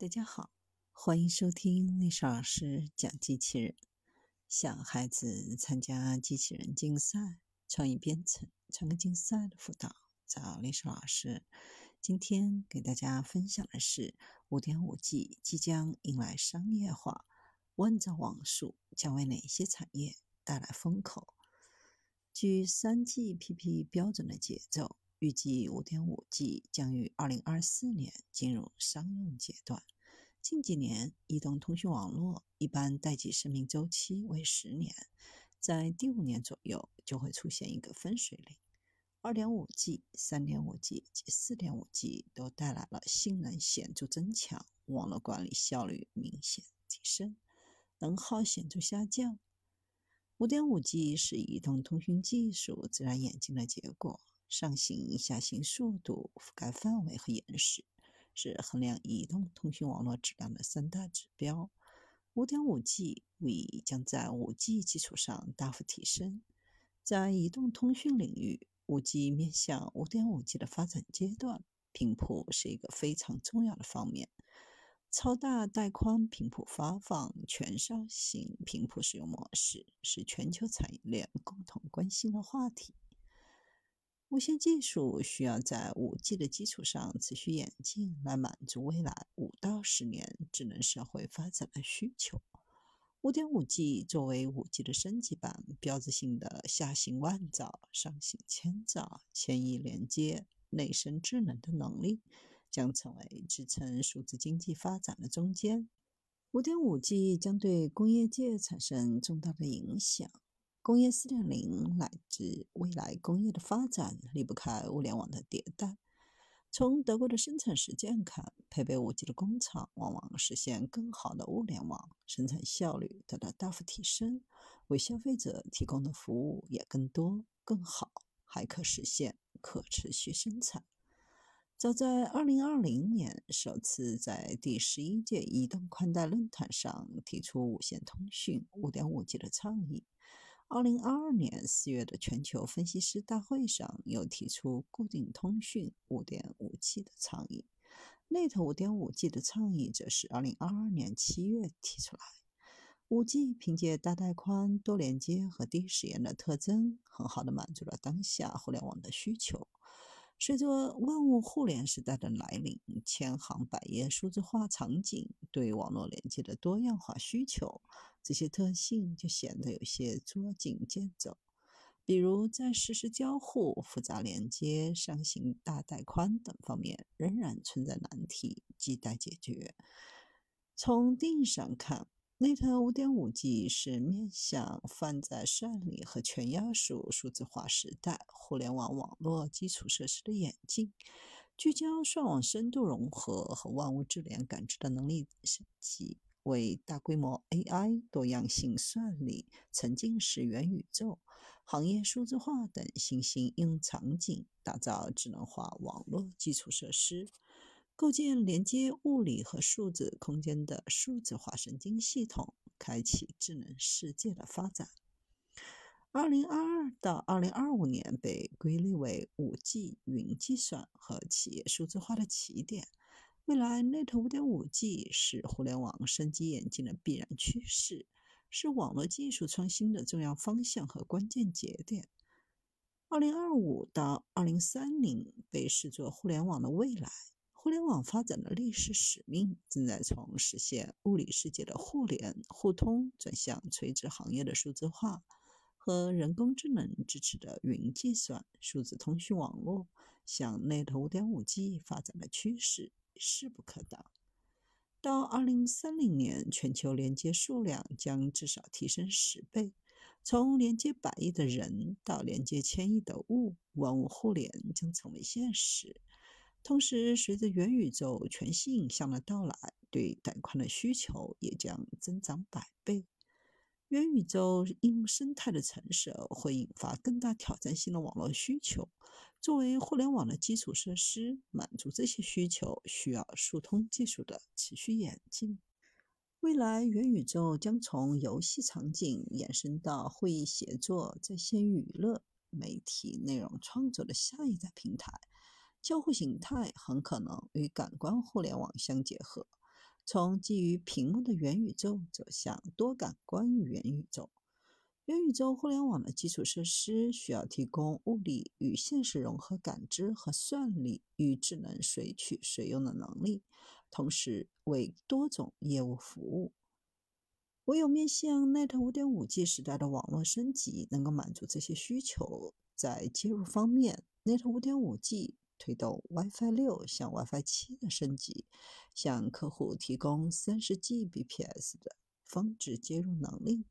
大家好，欢迎收听历史老师讲机器人。小孩子参加机器人竞赛、创意编程、创客竞赛的辅导，找历史老师。今天给大家分享的是五点五 G 即将迎来商业化，万兆网速将为哪些产业带来风口？据三 GPP 标准的节奏。预计五点五 G 将于二零二四年进入商用阶段。近几年，移动通讯网络一般待机生命周期为十年，在第五年左右就会出现一个分水岭。二点五 G、三点五 G 及四点五 G 都带来了性能显著增强，网络管理效率明显提升，能耗显著下降。五点五 G 是移动通讯技术自然演进的结果。上行、下行速度、覆盖范围和延时是衡量移动通讯网络质量的三大指标。5.5G 为将在 5G 基础上大幅提升。在移动通讯领域，5G 面向 5.5G 的发展阶段，频谱是一个非常重要的方面。超大带宽频谱发放、全上行频谱使用模式是全球产业链共同关心的话题。无线技术需要在 5G 的基础上持续演进，来满足未来五到十年智能社会发展的需求。5.5G 作为 5G 的升级版，标志性的下行万兆、上行千兆、千亿连接、内生智能的能力，将成为支撑数字经济发展的中坚。5.5G 将对工业界产生重大的影响。工业4.0乃至未来工业的发展离不开物联网的迭代。从德国的生产实践看，配备 5G 的工厂往往实现更好的物联网，生产效率得到大幅提升，为消费者提供的服务也更多、更好，还可实现可持续生产。早在2020年，首次在第十一届移动宽带论坛上提出无线通讯 5.5G 的倡议。二零二二年四月的全球分析师大会上，又提出固定通讯五点五 G 的倡议。Net 五点五 G 的倡议则是二零二二年七月提出来。五 G 凭借大带宽、多连接和低时延的特征，很好的满足了当下互联网的需求。随着万物互联时代的来临，千行百业数字化场景对网络连接的多样化需求，这些特性就显得有些捉襟见肘。比如在实时交互、复杂连接、上行大带宽等方面，仍然存在难题，亟待解决。从定义上看，Net 5.5G 是面向泛在算力和全压缩数字化时代互联网网络基础设施的演进，聚焦算网深度融合和万物智联感知的能力升级，为大规模 AI、多样性算力、沉浸式元宇宙、行业数字化等新兴应用场景打造智能化网络基础设施。构建连接物理和数字空间的数字化神经系统，开启智能世界的发展。二零二二到二零二五年被归类为五 G 云计算和企业数字化的起点。未来 Net 五点五 G 是互联网升级演进的必然趋势，是网络技术创新的重要方向和关键节点。二零二五到二零三零被视作互联网的未来。互联网发展的历史使命正在从实现物理世界的互联互通，转向垂直行业的数字化和人工智能支持的云计算、数字通讯网络，向 Net 5.5G 发展的趋势势不可挡。到2030年，全球连接数量将至少提升十倍，从连接百亿的人到连接千亿的物，万物互联将成为现实。同时，随着元宇宙全息影像的到来，对带宽的需求也将增长百倍。元宇宙应用生态的成熟，会引发更大挑战性的网络需求。作为互联网的基础设施，满足这些需求需要数通技术的持续演进。未来，元宇宙将从游戏场景延伸到会议协作、在线娱乐、媒体内容创作的下一代平台。交互形态很可能与感官互联网相结合，从基于屏幕的元宇宙走向多感官元宇宙。元宇宙互联网的基础设施需要提供物理与现实融合感知和算力与智能随取随用的能力，同时为多种业务服务。唯有面向 Net 5.5G 时代的网络升级，能够满足这些需求。在接入方面，Net 5.5G 推动 WiFi 六向 WiFi 七的升级，向客户提供 30Gbps 的峰值接入能力。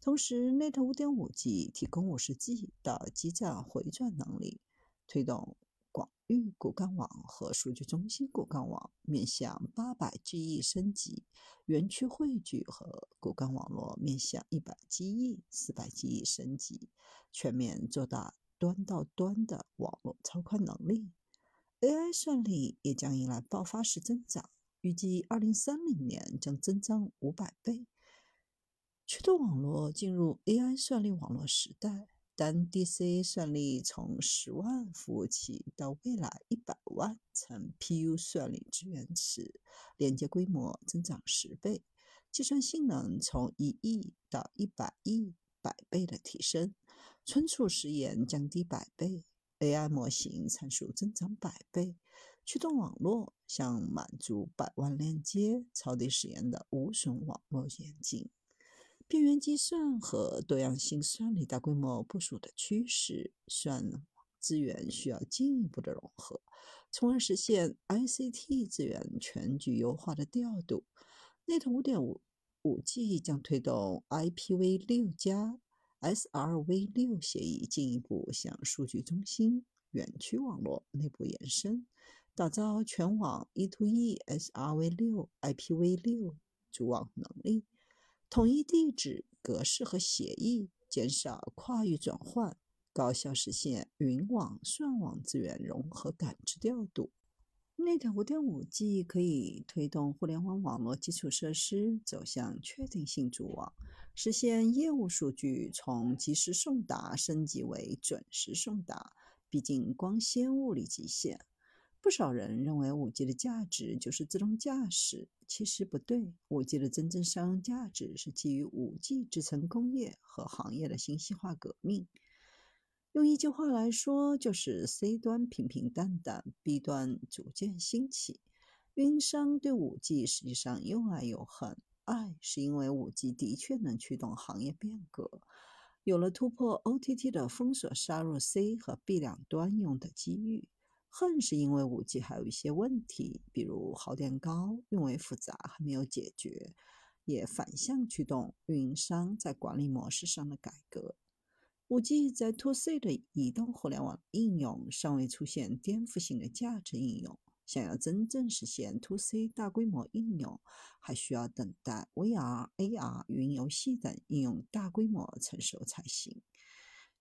同时，Net 5.5G 提供 50G 的基站回转能力，推动广域骨干网和数据中心骨干网面向 800G 升级，园区汇聚和骨干网络面向 100G、400G 升级，全面做大端到端的网络超宽能力。AI 算力也将迎来爆发式增长，预计2030年将增长500倍。驱动网络进入 AI 算力网络时代，当 DC 算力从十万服务器到未来一百万层 PU 算力支援时，连接规模增长十倍，计算性能从一亿到一百亿百倍的提升，存储时延降低百倍，AI 模型参数增长百倍，驱动网络向满足百万链接、超低时延的无损网络演进。边缘计算和多样性算力大规模部署的趋势，算资源需要进一步的融合，从而实现 ICT 资源全局优化的调度。Net 5.5 5G 将推动 IPv6 加 SRv6 协议进一步向数据中心、园区网络内部延伸，打造全网 E-to-E SRv6、IPv6 组网能力。统一地址格式和协议，减少跨域转换，高效实现云网、算网资源融合感知调度。Net 5.5G 可以推动互联网网络基础设施走向确定性组网，实现业务数据从即时送达升级为准时送达，毕竟光纤物理极限。不少人认为五 G 的价值就是自动驾驶，其实不对。五 G 的真正商用价值是基于五 G 制成工业和行业的信息化革命。用一句话来说，就是 C 端平平淡淡，B 端逐渐兴起。运营商对五 G 实际上又爱又恨，爱是因为五 G 的确能驱动行业变革，有了突破 OTT 的封锁杀入 C 和 B 两端用的机遇。恨是因为五 G 还有一些问题，比如耗电高、运维复杂还没有解决，也反向驱动运营商在管理模式上的改革。五 G 在 To C 的移动互联网应用尚未出现颠覆性的价值应用，想要真正实现 To C 大规模应用，还需要等待 VR、AR、云游戏等应用大规模成熟才行。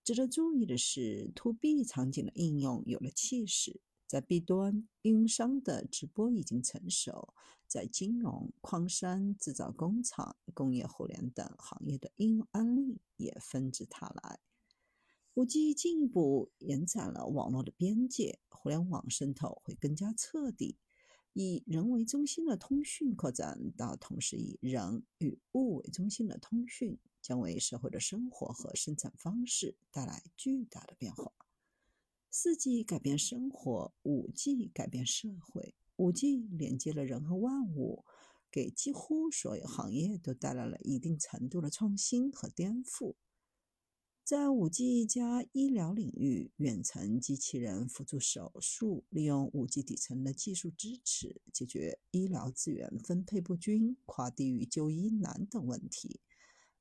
值得注意的是，To B 场景的应用有了气势。在 B 端，运营商的直播已经成熟；在金融、矿山、制造工厂、工业互联等行业的应用案例也纷至沓来。五 G 进一步延展了网络的边界，互联网渗透会更加彻底。以人为中心的通讯扩展到同时以人与物为中心的通讯。将为社会的生活和生产方式带来巨大的变化。四 G 改变生活，五 G 改变社会。五 G 连接了人和万物，给几乎所有行业都带来了一定程度的创新和颠覆。在五 G 加医疗领域，远程机器人辅助手术，利用五 G 底层的技术支持，解决医疗资源分配不均、跨地域就医难等问题。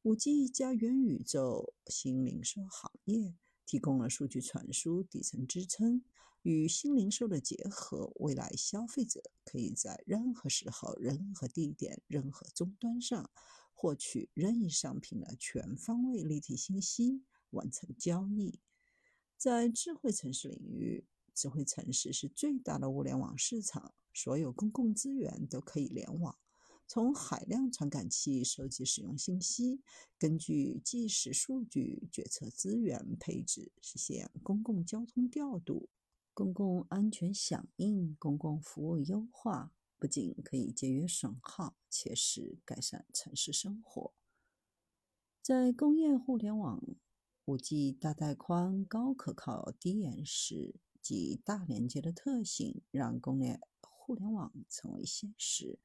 五 G 加元宇宙新零售行业提供了数据传输底层支撑，与新零售的结合，未来消费者可以在任何时候、任何地点、任何终端上获取任意商品的全方位立体信息，完成交易。在智慧城市领域，智慧城市是最大的物联网市场，所有公共资源都可以联网。从海量传感器收集使用信息，根据即时数据决策资源配置，实现公共交通调度、公共安全响应、公共服务优化、不仅可以节约损耗，切实改善城市生活。在工业互联网，5G 大带宽、高可靠、低延时及大连接的特性，让工业互联网成为现实。